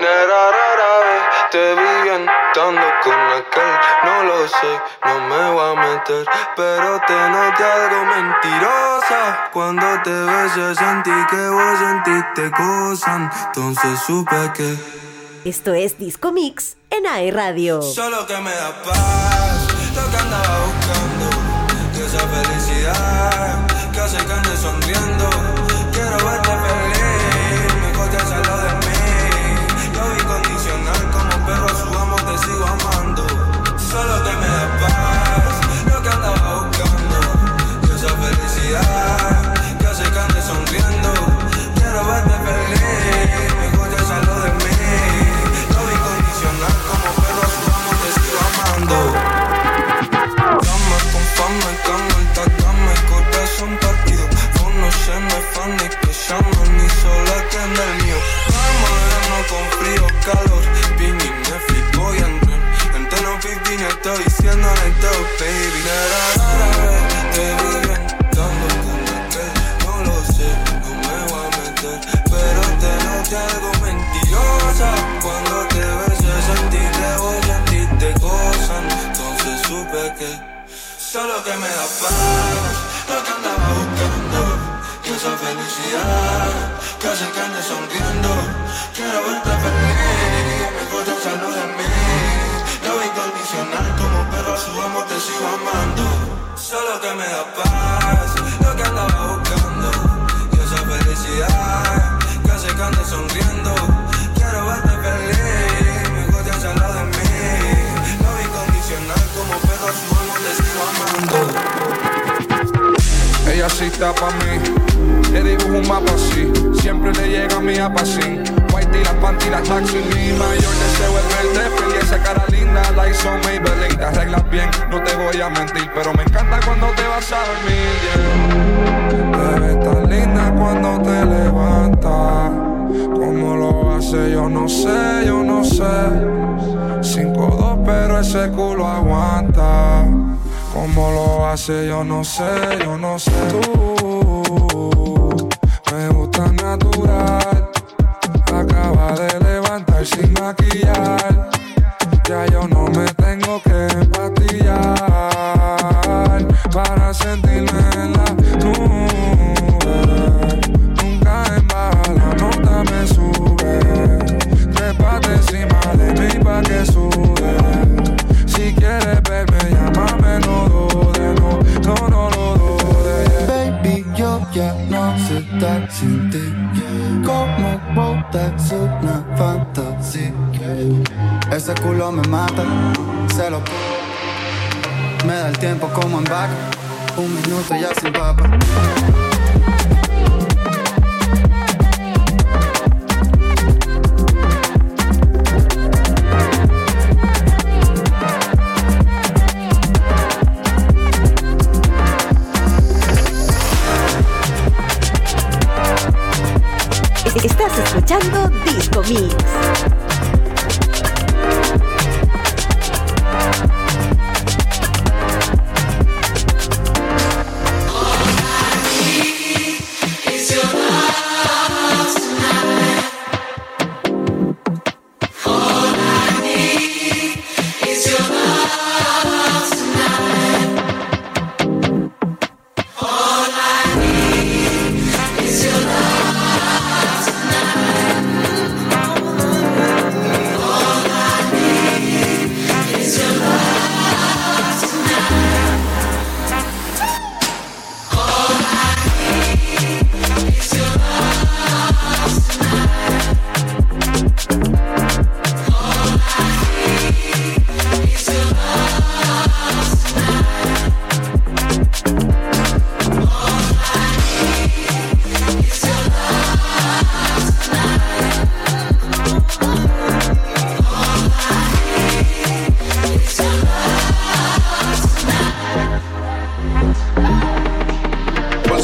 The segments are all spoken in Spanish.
Nera rara vez te vi estando con aquel. No lo sé, no me voy a meter. Pero te noté algo mentirosa. Cuando te besé sentí que vos sentiste cosas. Entonces supe que. Esto es Disco Mix en AE Radio. Solo que me da paz, lo que andaba buscando, que esa felicidad que hace que ande sonriendo. Calor. Vini, Netflix, voy a entrar. En tono 15 estoy diciendo todo, baby. Nera, rara vez te vi bien, dando con aquel. No lo sé, no me voy a meter. Pero te noté algo mentirosa. Cuando te besé sentí que vos sentiste cosas. Entonces supe que solo que me da paz. Lo que andaba buscando. Y esa felicidad que hace que ande sonriendo. Quiero verte feliz. Está pa' mí, le dibujo un mapa así, siempre le llega a mi apacín. White y las panty, las taxi, mi mayor deseo es verte feliz, esa cara linda, la hizo Maybelline. Te arreglas bien, no te voy a mentir, pero me encanta cuando te vas a dormir, yeah. Te linda cuando te levantas, cómo lo hace yo no sé, yo no sé. 5-2 pero ese culo aguanta. Cómo lo hace, yo no sé, yo no sé. Tú me Me da el tiempo como en vaca. Un minuto ya sin papa. Estás escuchando Disco Mix.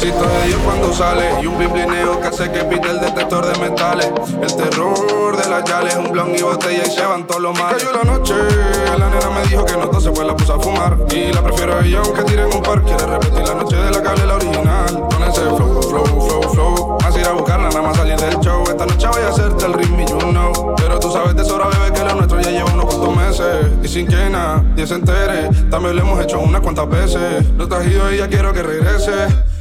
Necesito de Dios cuando sale y un biblineo que hace que pite el detector de metales. El terror de las yales, un blon y botella y se van todos los males. Cayó la noche, la nena me dijo que no entonces pues la puse a fumar. Y la prefiero a ella aunque tire en un par. Quiere repetir la noche de la cable, la original. Con ese flow, flow, flow, flow. Más ir a buscarla, nada más salir del show. Esta noche voy a hacerte el ritmo y you know. Pero tú sabes de sobra, bebé, que lo nuestro ya lleva unos cuantos meses. Y sin que nadie entere, también lo hemos hecho unas cuantas veces. No te y ya quiero que regrese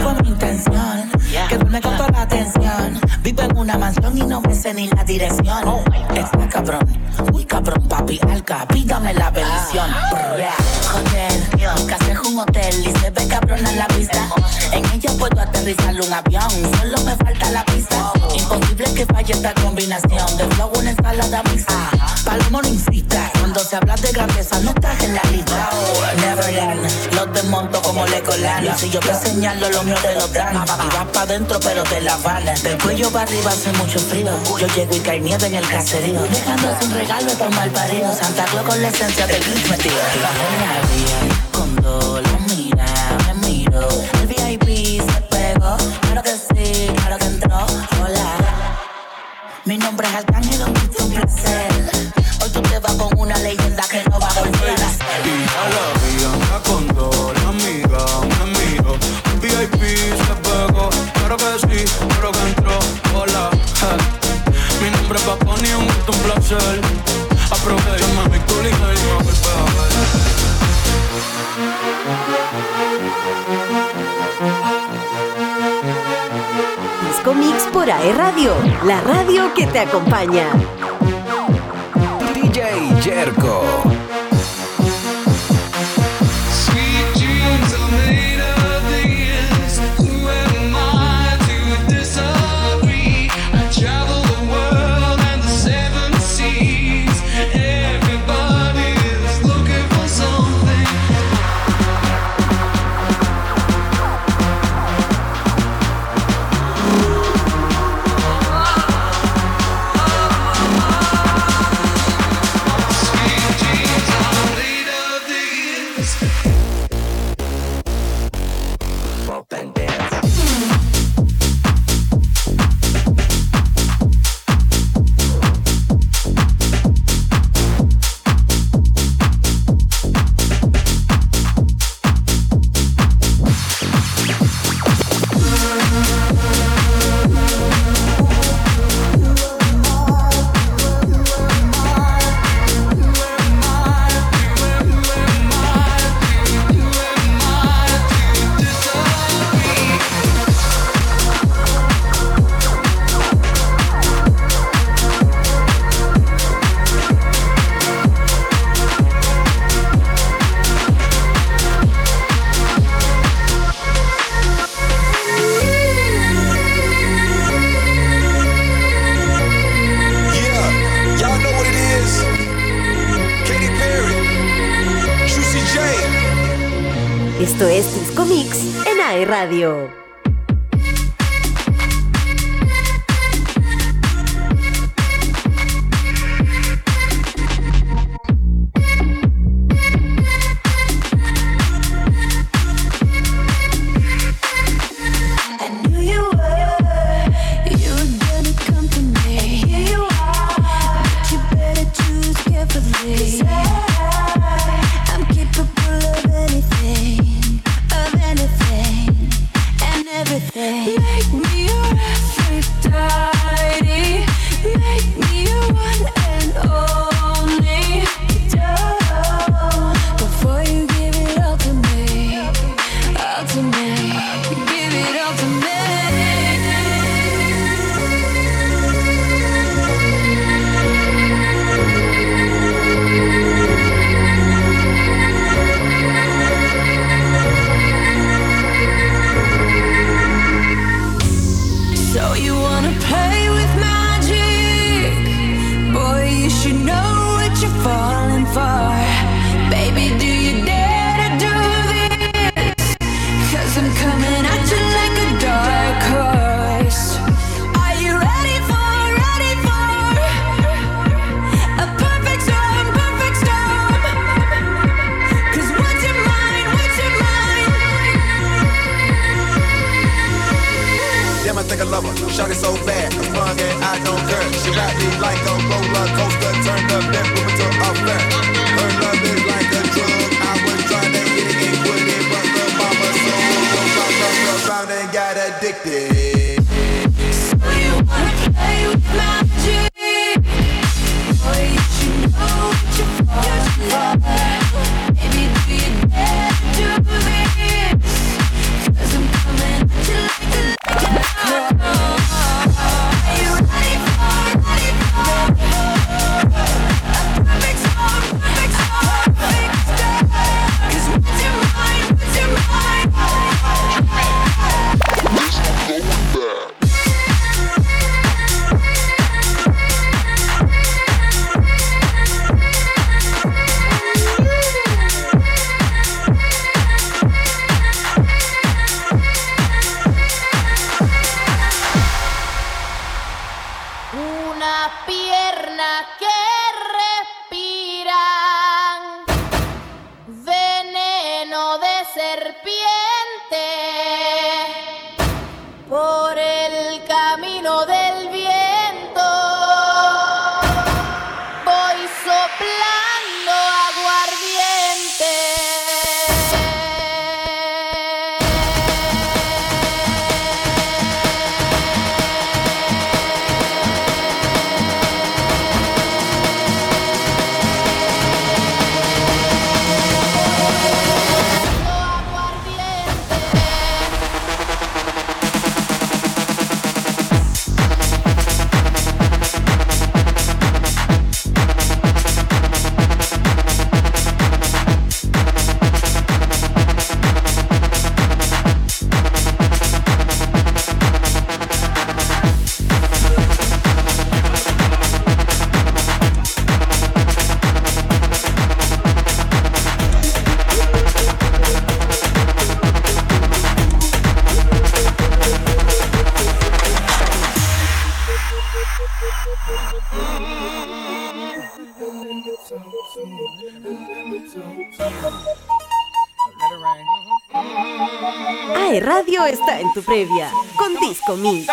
fue mi intención que tú me toda la atención. Vivo en una mansión y no me sé ni la dirección. Oh Está cabrón, uy cabrón, papi, alca, pídame la bendición. Joder, casa es un hotel y se ve cabrón en la vista. En ella puedo aterrizar un avión, solo me falta la pista. Imposible que falle esta combinación de flow, una ensalada mixta. Palomo no insista, cuando se habla de grandeza no estás en la lista. Neverland, los desmonto como le colan. Y si yo te señalo, lo mío te lo dan. Y vas pa' dentro, pero te la van. Del cuello para arriba hace mucho frío. Yo llego y cae nieve en el caserío. Dejándose un regalo por mal parido. Santa Claus con la esencia del glitch metido. La cuando la mira, me miro. El VIP se pegó. Claro que sí, claro que entró. Hola. Mi nombre es Arcángel, un placer. Aprovechame mi culo y me vuelve a ver. Disco Mix por AE Radio, la radio que te acompaña. DJ Jerko. Radio. AE Radio está en tu previa con Disco Mix.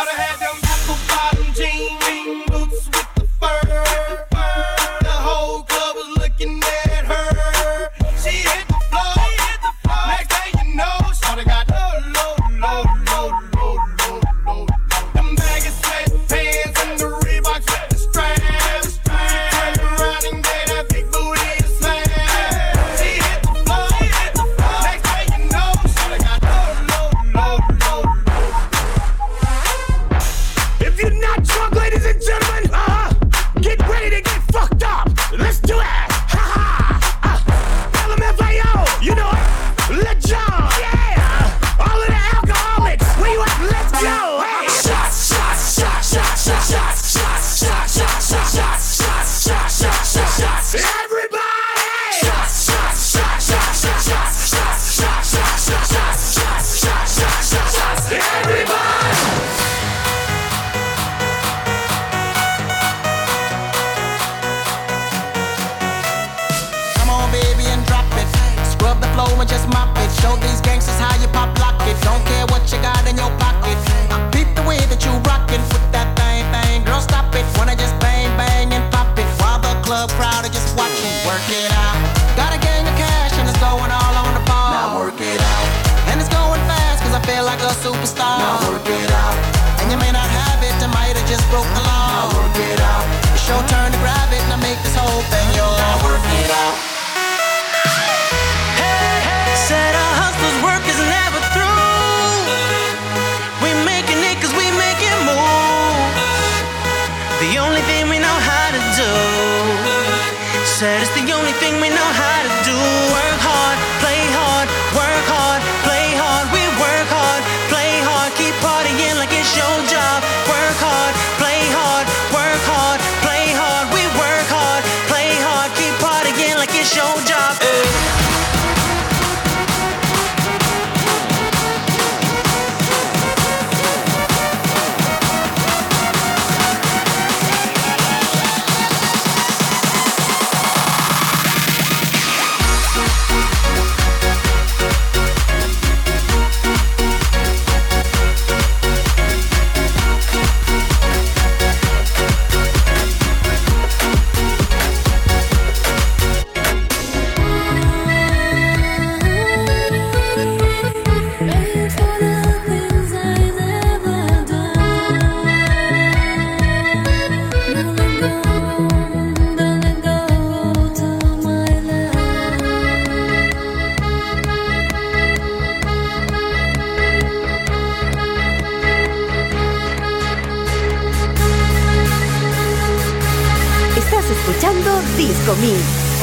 5.000.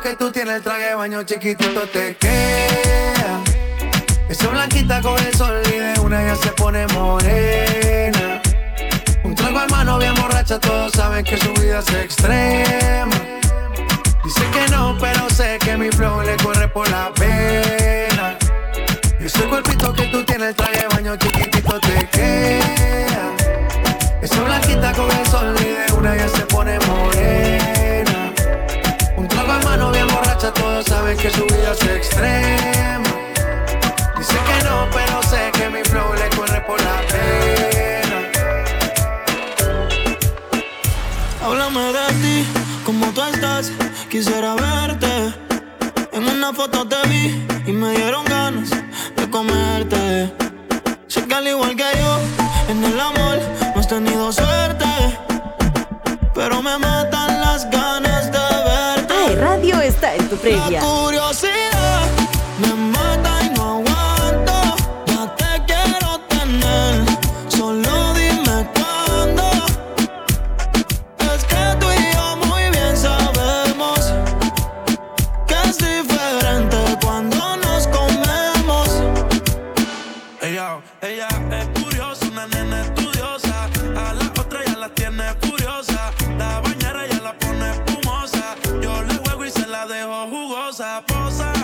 que tú tienes, el traje de baño chiquitito te queda. Esa blanquita con el sol y una ya se pone morena. Un trago hermano bien borracha, todos saben que su vida es extrema. Dice que no, pero sé que mi flow le corre por la pena. Y ese cuerpito que tú tienes, el traje de baño chiquitito te queda. Esa blanquita con el sol y una ya se pone morena la mano bien borracha, todos saben que su vida es extrema. Dice que no, pero sé que mi flow le corre por la pena. Háblame de ti, como tú estás, quisiera verte. En una foto te vi y me dieron ganas de comerte. Sé que al igual que yo, en el amor no has tenido suerte, pero me mata previa. Curiosidad dejó jugosa, posa.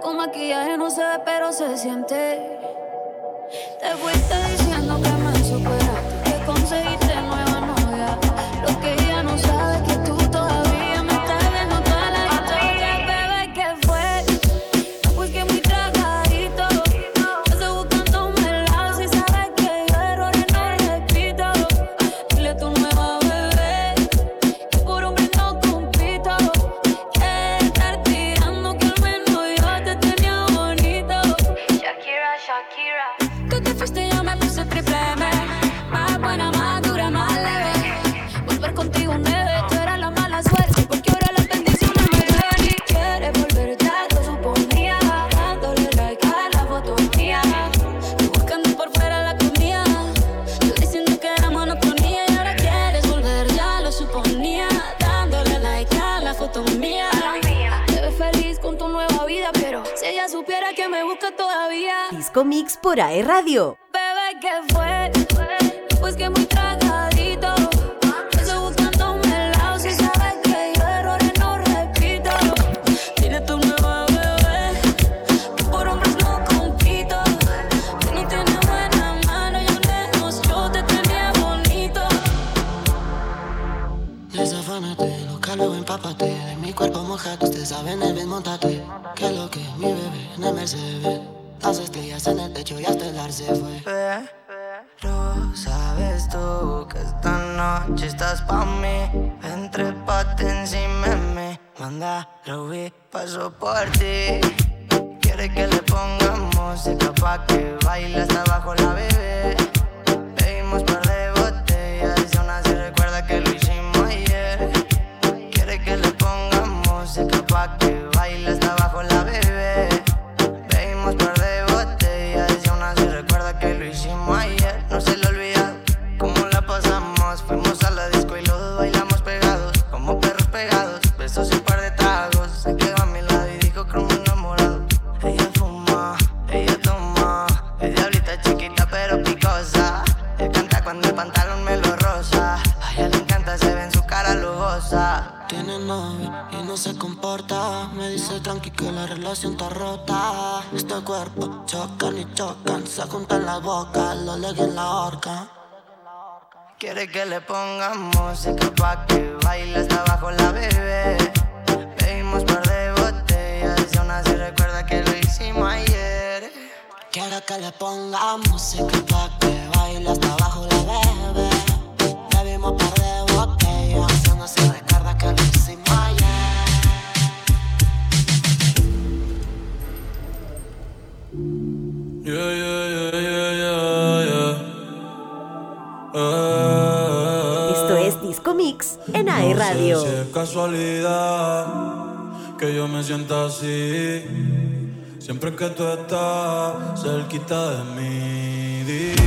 con maquillaje no se ve, pero se siente. Te fuiste diciendo que me superaste, que conseguiste. Comics por AE Radio. Bebé, ¿qué fue? Pues que muy tragadito. Eso buscando un helado, si sabes que yo errores no repito. Dile tu nueva bebé, que por hombres no compito. Tú no tienes buena mano, yo lejos, yo te tenía bonito. Desafánate, lo calvo empápate. De mi cuerpo mojado, ustedes saben, el ven, montate. Que lo que mi bebé, no me se ve. Las estrellas en el pecho y hasta el ar fue. Pero sabes tú que esta noche estás pa' mí. Ven, trépate encima de mí. Manda, Ruby, paso por ti. Quiere que le ponga música pa' que baile hasta abajo la bebé. Pedimos perder y no se comporta. Me dice tranqui que la relación está rota. Este cuerpo chocan y chocan, se juntan la boca, lo leguen la horca. Quiere que le ponga música pa' que baile hasta abajo la bebé. Pedimos par de botellas y aún así recuerda que lo hicimos ayer. Quiere que le ponga música pa' que baile hasta abajo Sky si es casualidad que yo me sienta así. Siempre que tú estás cerquita de mí.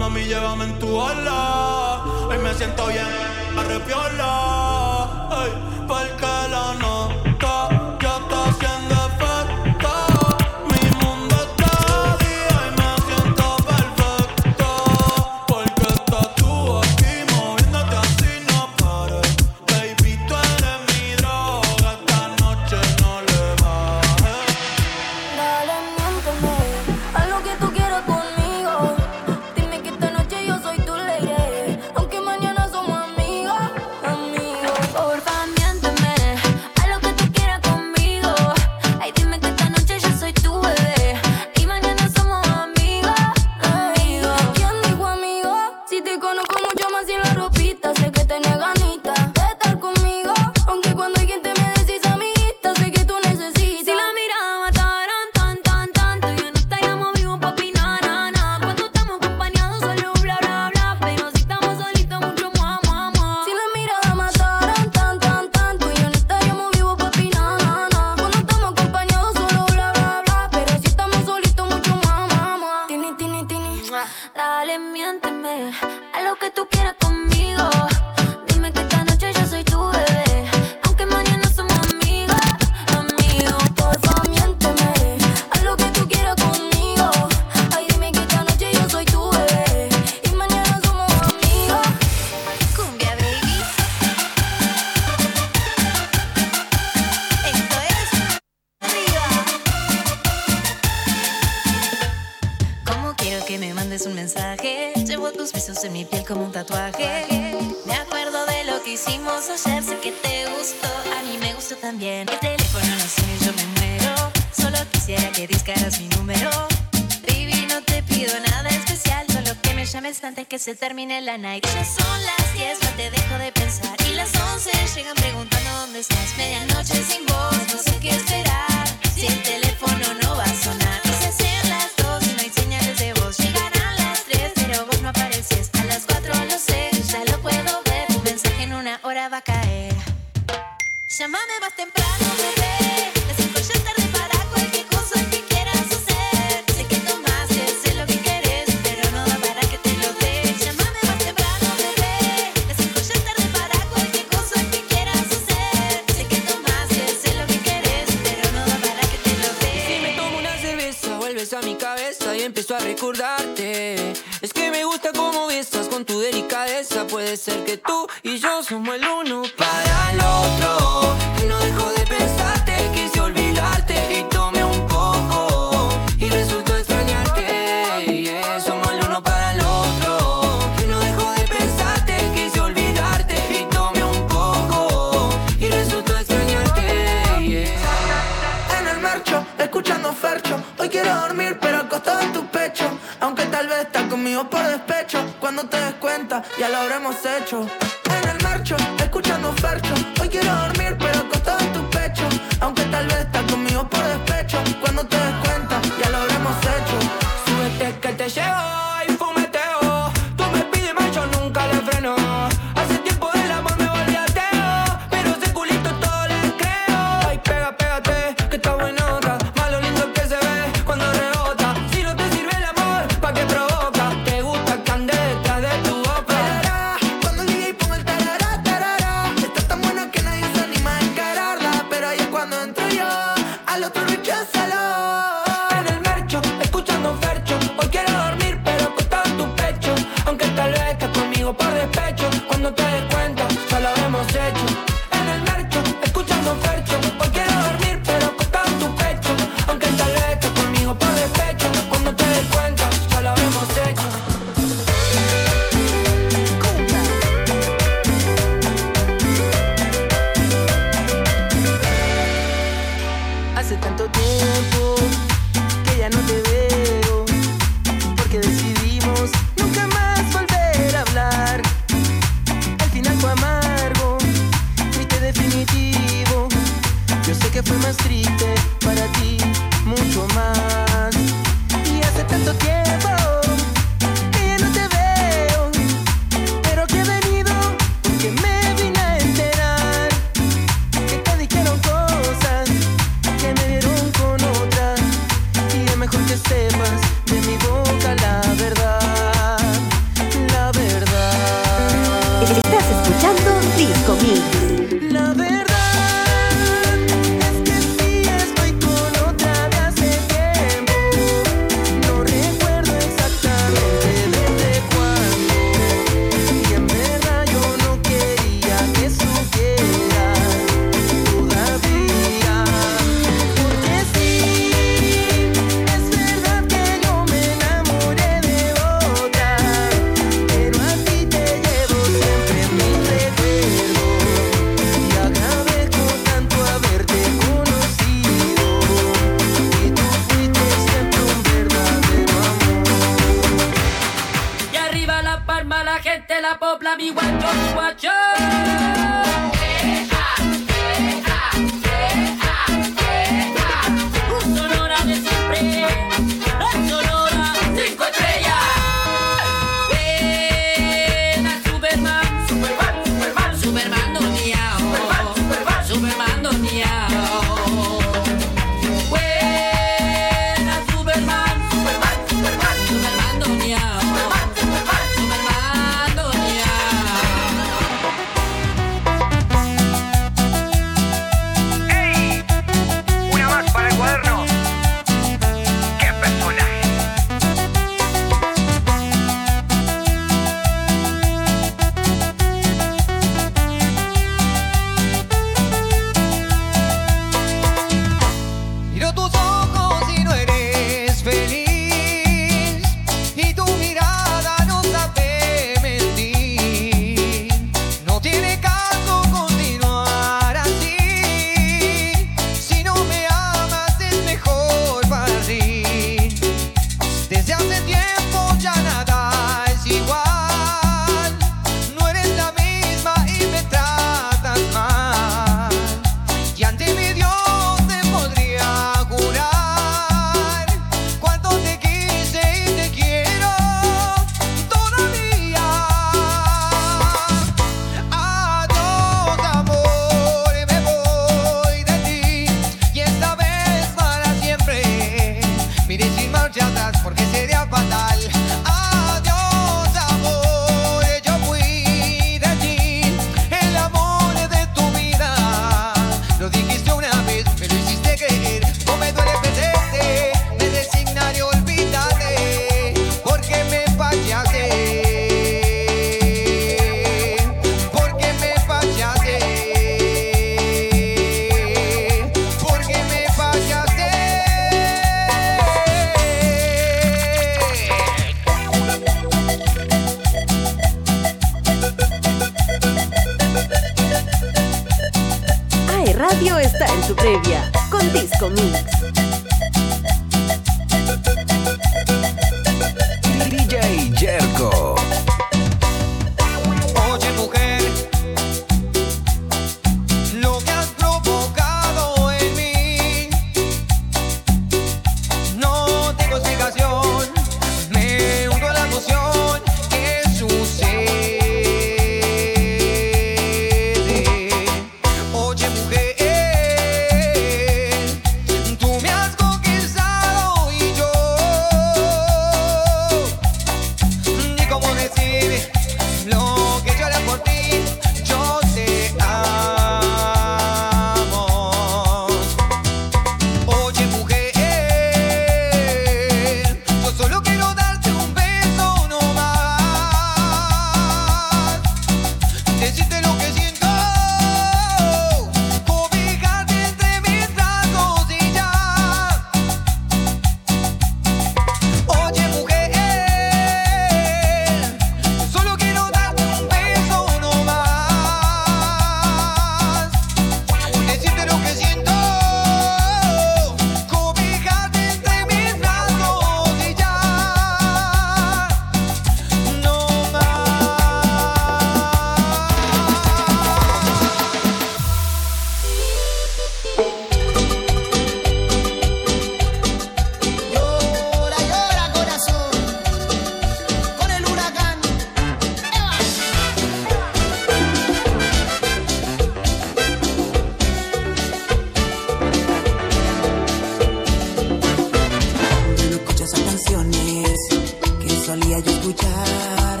quería yo escuchar.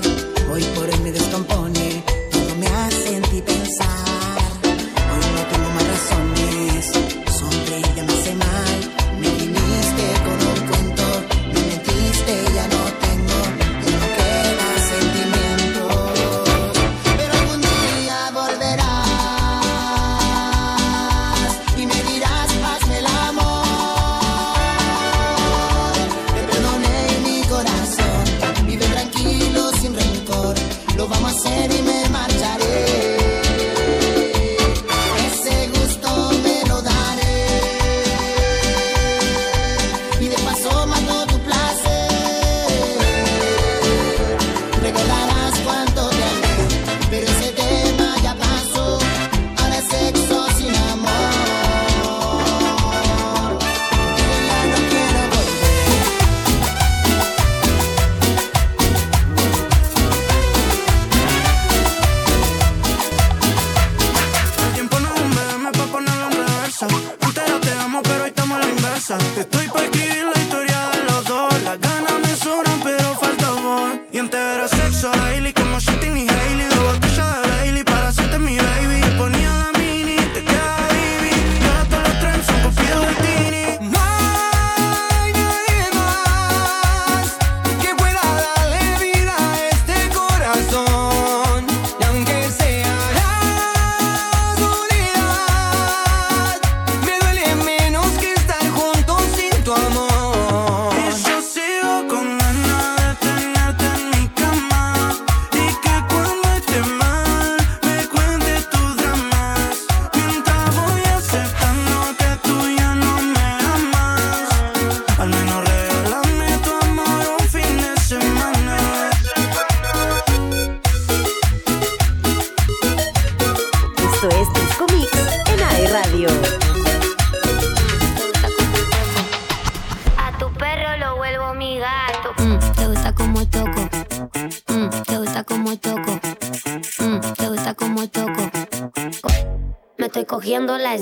Hoy por hoy me descompone, todo me hace en ti pensar.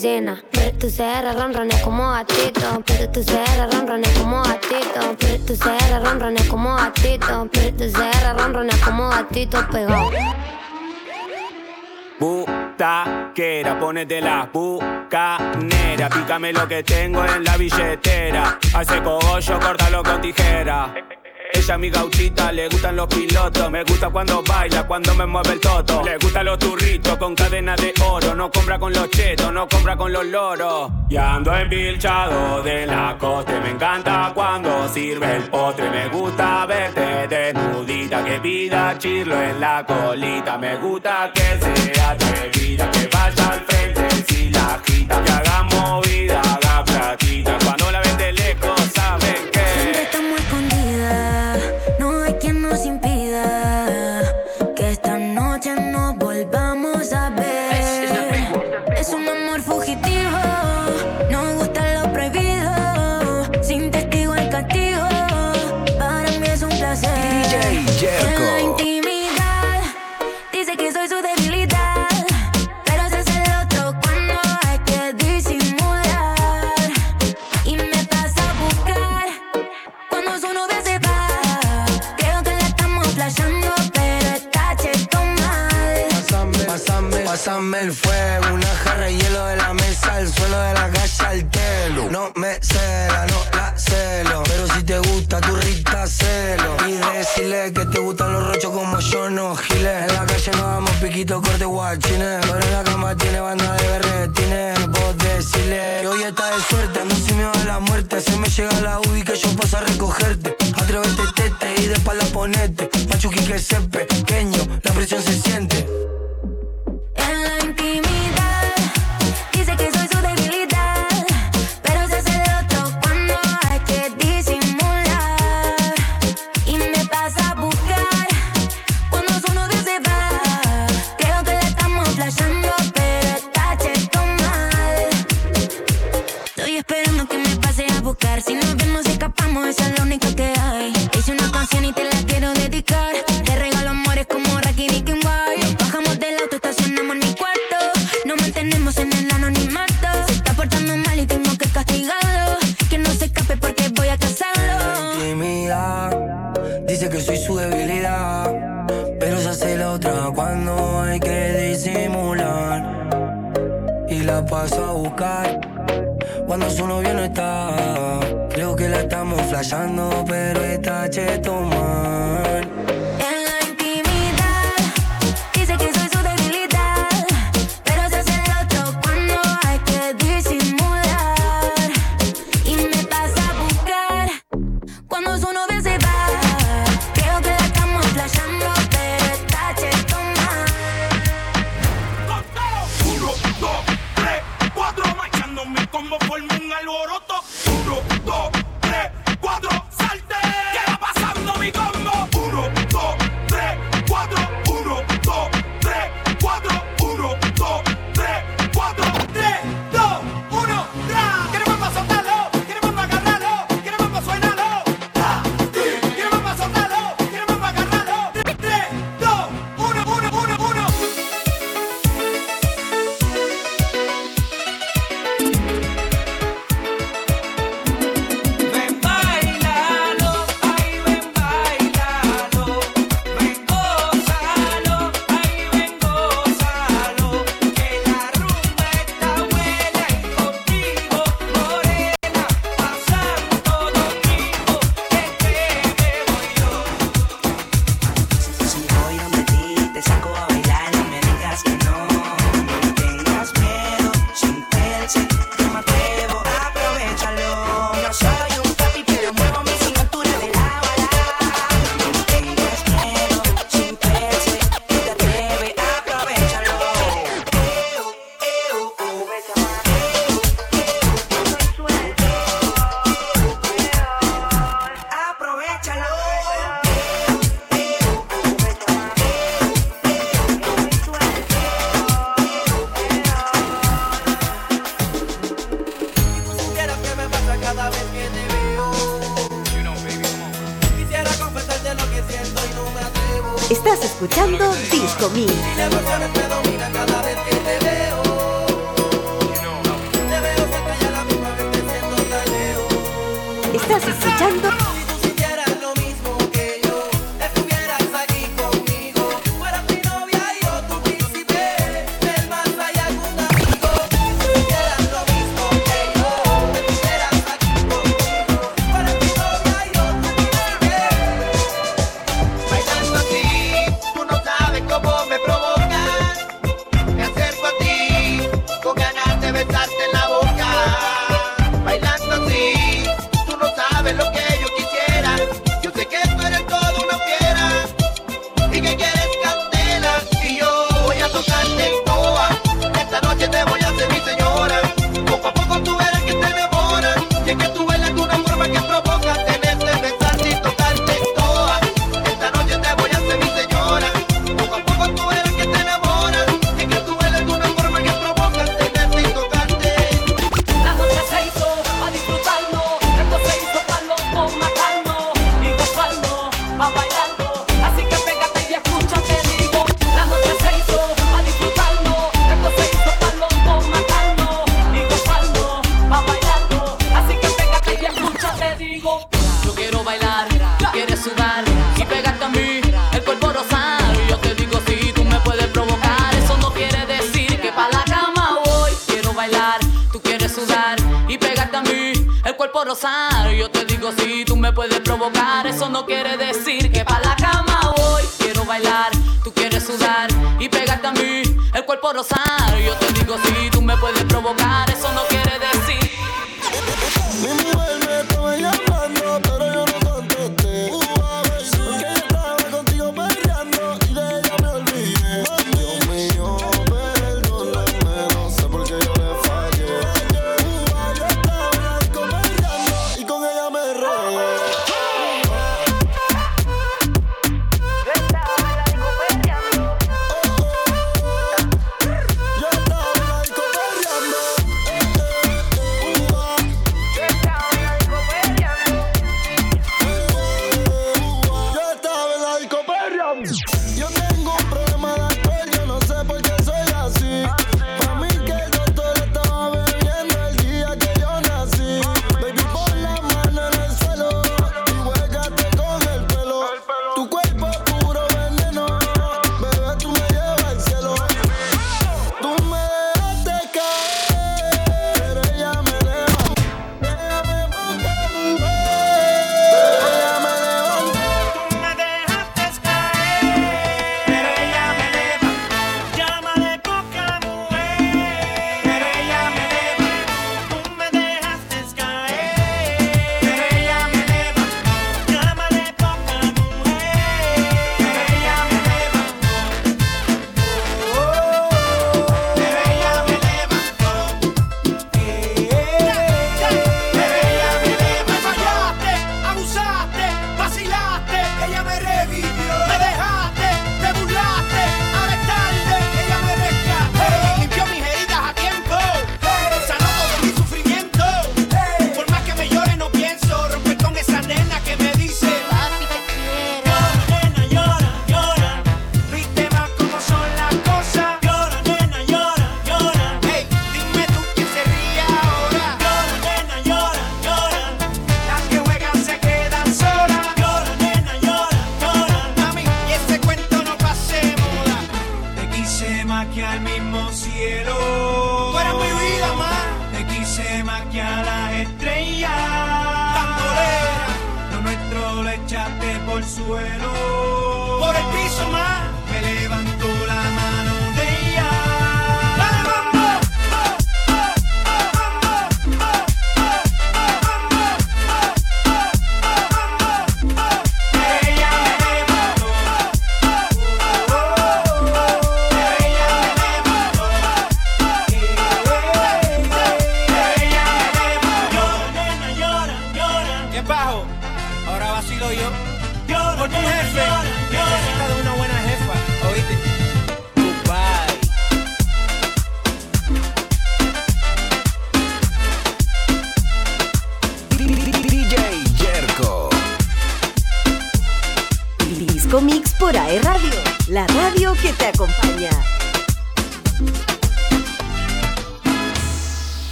llena. Tu cera ronrones como gatito. Tu cera ronrones como gatito. Tu cera ronrones como gatito. Tu cera ronrones como gatito pegado. Butaquera, ponete la bucanera. Pícame lo que tengo en la billetera. Hace cogollo, córtalo con tijera. Ella mi gauchita, le gustan los pilotos. Me gusta cuando baila, cuando me mueve el toto. Le gustan los turritos con cadena de oro. No compra con los chetos, no compra con los loros. Y ando embilchado de la coste. Me encanta cuando sirve el postre. Me gusta verte desnudita, que pida chirlo en la colita. Me gusta que sea atrevida, que vaya al frente. Flasheando, pero está cheto,